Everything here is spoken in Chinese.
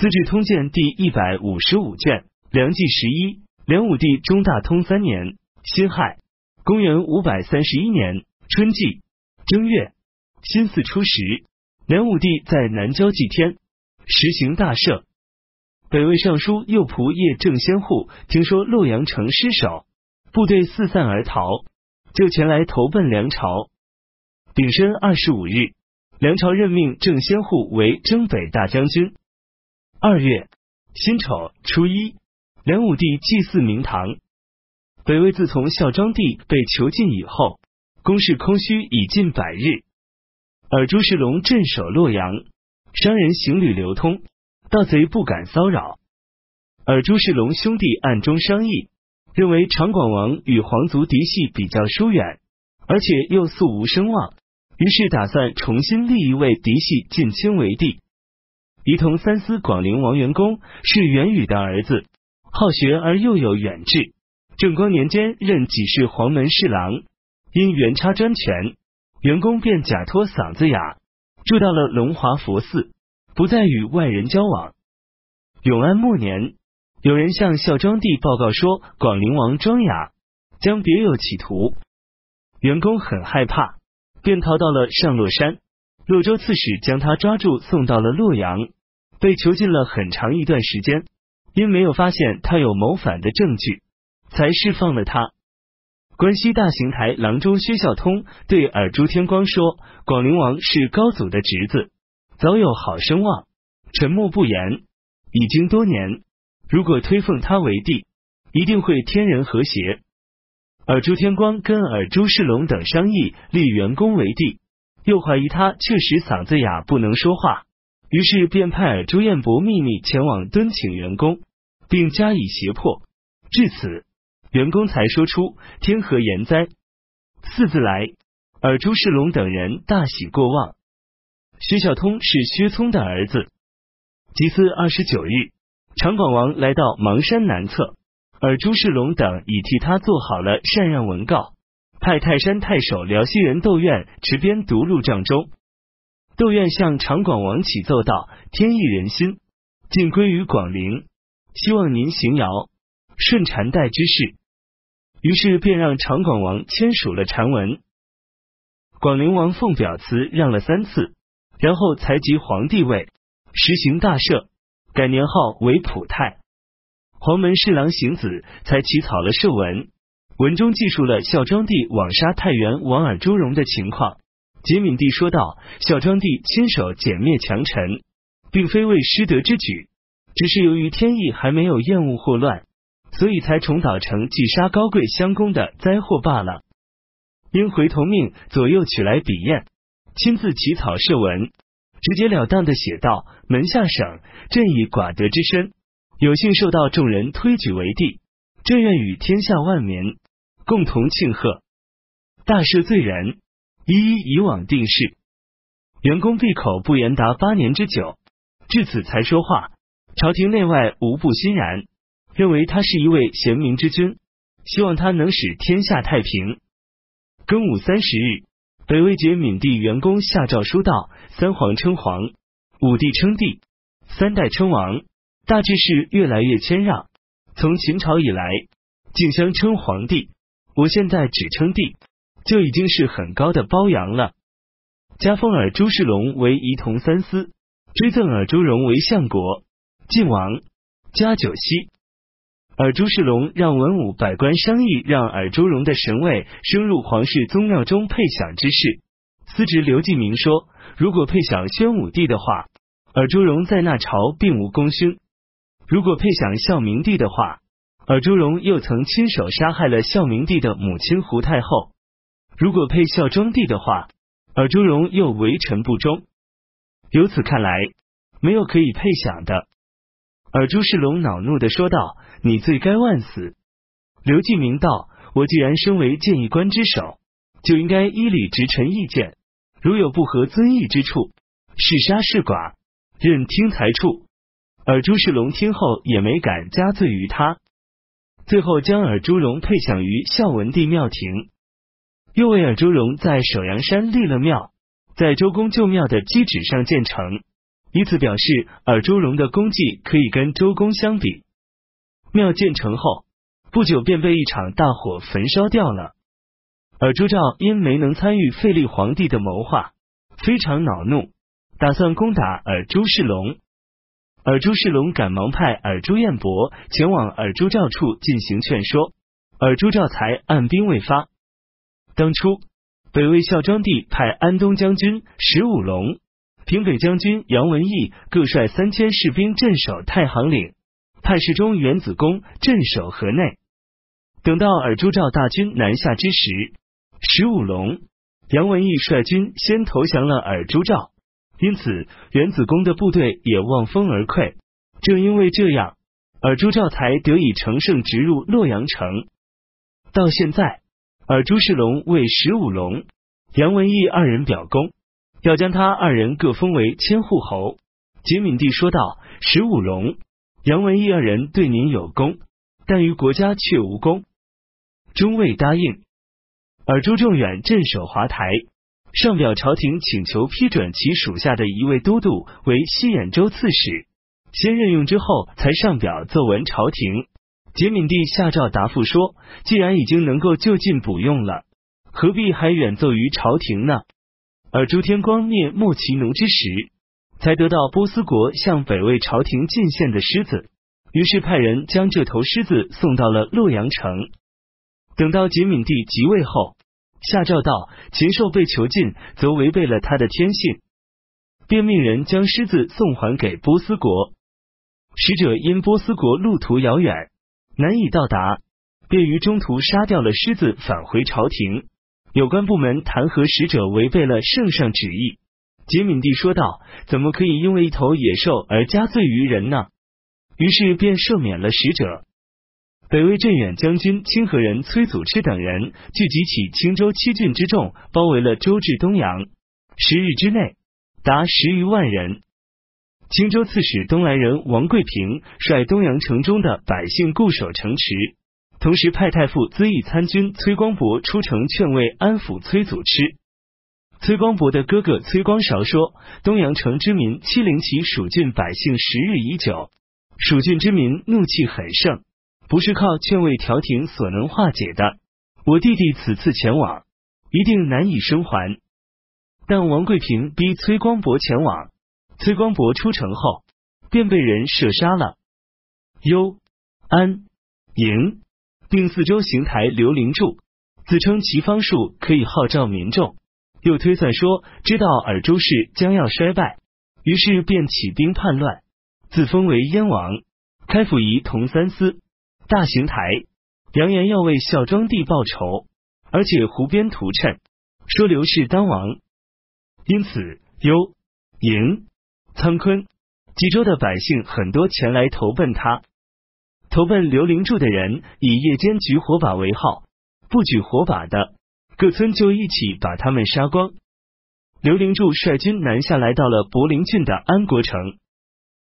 资治通鉴》第一百五十五卷，梁纪十一，梁武帝中大通三年辛亥，公元五百三十一年春季正月辛巳初十，梁武帝在南郊祭天，实行大赦。北魏尚书右仆射郑先护听说洛阳城失守，部队四散而逃，就前来投奔梁朝。丙申二十五日，梁朝任命郑先护为征北大将军。二月辛丑初一，梁武帝祭祀明堂。北魏自从孝庄帝被囚禁以后，宫室空虚已近百日。而朱世龙镇守洛阳，商人行旅流通，盗贼不敢骚扰。而朱世龙兄弟暗中商议，认为长广王与皇族嫡系比较疏远，而且又素无声望，于是打算重新立一位嫡系近亲为帝。仪同三司广陵王元公是元宇的儿子，好学而又有远志。正光年间任给事黄门侍郎，因元差专权，元公便假托嗓子哑，住到了龙华佛寺，不再与外人交往。永安末年，有人向孝庄帝报告说，广陵王庄雅将别有企图，元公很害怕，便逃到了上洛山。洛州刺史将他抓住，送到了洛阳，被囚禁了很长一段时间。因没有发现他有谋反的证据，才释放了他。关西大行台郎中薛孝通对尔朱天光说：“广陵王是高祖的侄子，早有好声望，沉默不言，已经多年。如果推奉他为帝，一定会天人和谐。”尔朱天光跟尔朱世龙等商议立元公为帝。又怀疑他确实嗓子哑不能说话，于是便派尔朱彦博秘密前往敦请员工，并加以胁迫。至此，员工才说出“天何言哉”四字来。尔朱世龙等人大喜过望。薛孝通是薛聪的儿子。祭祀二十九日，长广王来到邙山南侧，尔朱世龙等已替他做好了禅让文告。派泰山太守辽西人窦苑持鞭独入帐中。窦苑向长广王启奏道：“天意人心，尽归于广陵，希望您行尧舜禅代之事。”于是便让长广王签署了禅文。广陵王奉表辞让了三次，然后才即皇帝位，实行大赦，改年号为普泰。黄门侍郎邢子才起草了赦文。文中记述了孝庄帝枉杀太原王尔朱荣的情况。节敏帝说道：“孝庄帝亲手歼灭强臣，并非为失德之举，只是由于天意还没有厌恶祸乱，所以才重蹈成击杀高贵襄公的灾祸罢了。”因回头命左右取来笔砚，亲自起草敕文，直截了当的写道：“门下省朕以寡德之身，有幸受到众人推举为帝，朕愿与天下万民。”共同庆贺，大赦罪人，一一以往定事。员工闭口不言达八年之久，至此才说话。朝廷内外无不欣然，认为他是一位贤明之君，希望他能使天下太平。庚午三十日，北魏节闵帝元公下诏书道：三皇称皇，五帝称帝，三代称王，大致是越来越谦让。从秦朝以来，竞相称皇帝。我现在只称帝，就已经是很高的褒扬了。加封尔朱世龙为仪同三司，追赠尔朱荣为相国、晋王。加九锡。尔朱世龙让文武百官商议，让尔朱荣的神位升入皇室宗庙中配享之事。司职刘继明说，如果配享宣武帝的话，尔朱荣在那朝并无功勋；如果配享孝明帝的话，而朱荣又曾亲手杀害了孝明帝的母亲胡太后。如果配孝庄帝的话，而朱荣又为臣不忠。由此看来，没有可以配享的。而朱世龙恼怒的说道：“你罪该万死。”刘继明道：“我既然身为谏议官之首，就应该依礼直臣意见。如有不合尊义之处，是杀是剐，任听裁处。”而朱世龙听后也没敢加罪于他。最后将尔朱荣配享于孝文帝庙庭，又为尔朱荣在首阳山立了庙，在周公旧庙的基址上建成，以此表示尔朱荣的功绩可以跟周公相比。庙建成后不久便被一场大火焚烧掉了。尔朱兆因没能参与废立皇帝的谋划，非常恼怒，打算攻打尔朱世龙。尔朱世龙赶忙派尔朱彦博前往尔朱兆处进行劝说，尔朱兆才按兵未发。当初北魏孝庄帝派安东将军石武龙、平北将军杨文义各率三千士兵镇守太行岭，派侍中原子恭镇守河内。等到尔朱兆大军南下之时，石武龙、杨文义率军先投降了尔朱兆，因此元子公的部队也望风而溃。正因为这样，尔朱兆才得以乘胜直入洛阳城。到现在，尔朱世龙为石五龙、杨文义二人表功，要将他二人各封为千户侯。杰敏帝说道：“石五龙、杨文义二人对您有功，但于国家却无功，终未答应。”而朱仲远镇守华台，上表朝廷请求批准其属下的一位都督为西兖州刺史，先任用之后才上表奏闻朝廷。杰敏帝下诏答复说：“既然已经能够就近补用了，何必还远奏于朝廷呢？”而朱天光灭莫其奴之时，才得到波斯国向北魏朝廷进献的狮子，于是派人将这头狮子送到了洛阳城。等到杰敏帝即位后，下诏道：禽兽被囚禁，则违背了他的天性，便命人将狮子送还给波斯国。使者因波斯国路途遥远，难以到达，便于中途杀掉了狮子，返回朝廷。有关部门弹劾使者违背了圣上旨意。杰敏帝说道：怎么可以因为一头野兽而加罪于人呢？于是便赦免了使者。北魏镇远将军清河人崔祖吃等人聚集起青州七郡之众，包围了周至东阳。十日之内，达十余万人。青州刺史东来人王贵平率东阳城中的百姓固守城池，同时派太傅资义参军崔光博出城劝慰安抚崔祖吃。崔光博的哥哥崔光韶说：“东阳城之民欺凌其蜀郡百姓十日已久，蜀郡之民怒气很盛。”不是靠劝慰调停所能化解的。我弟弟此次前往，一定难以生还。但王贵平逼崔光博前往，崔光博出城后便被人射杀了。幽、安、营并四周行台刘灵柱自称齐方术可以号召民众，又推算说知道尔朱氏将要衰败，于是便起兵叛乱，自封为燕王，开府仪同三司。大行台扬言要为孝庄帝报仇，而且胡编图谶，说刘氏当王。因此，幽、营、仓昆几州的百姓很多前来投奔他。投奔刘灵柱的人以夜间举火把为号，不举火把的，各村就一起把他们杀光。刘灵柱率军南下，来到了柏林郡的安国城。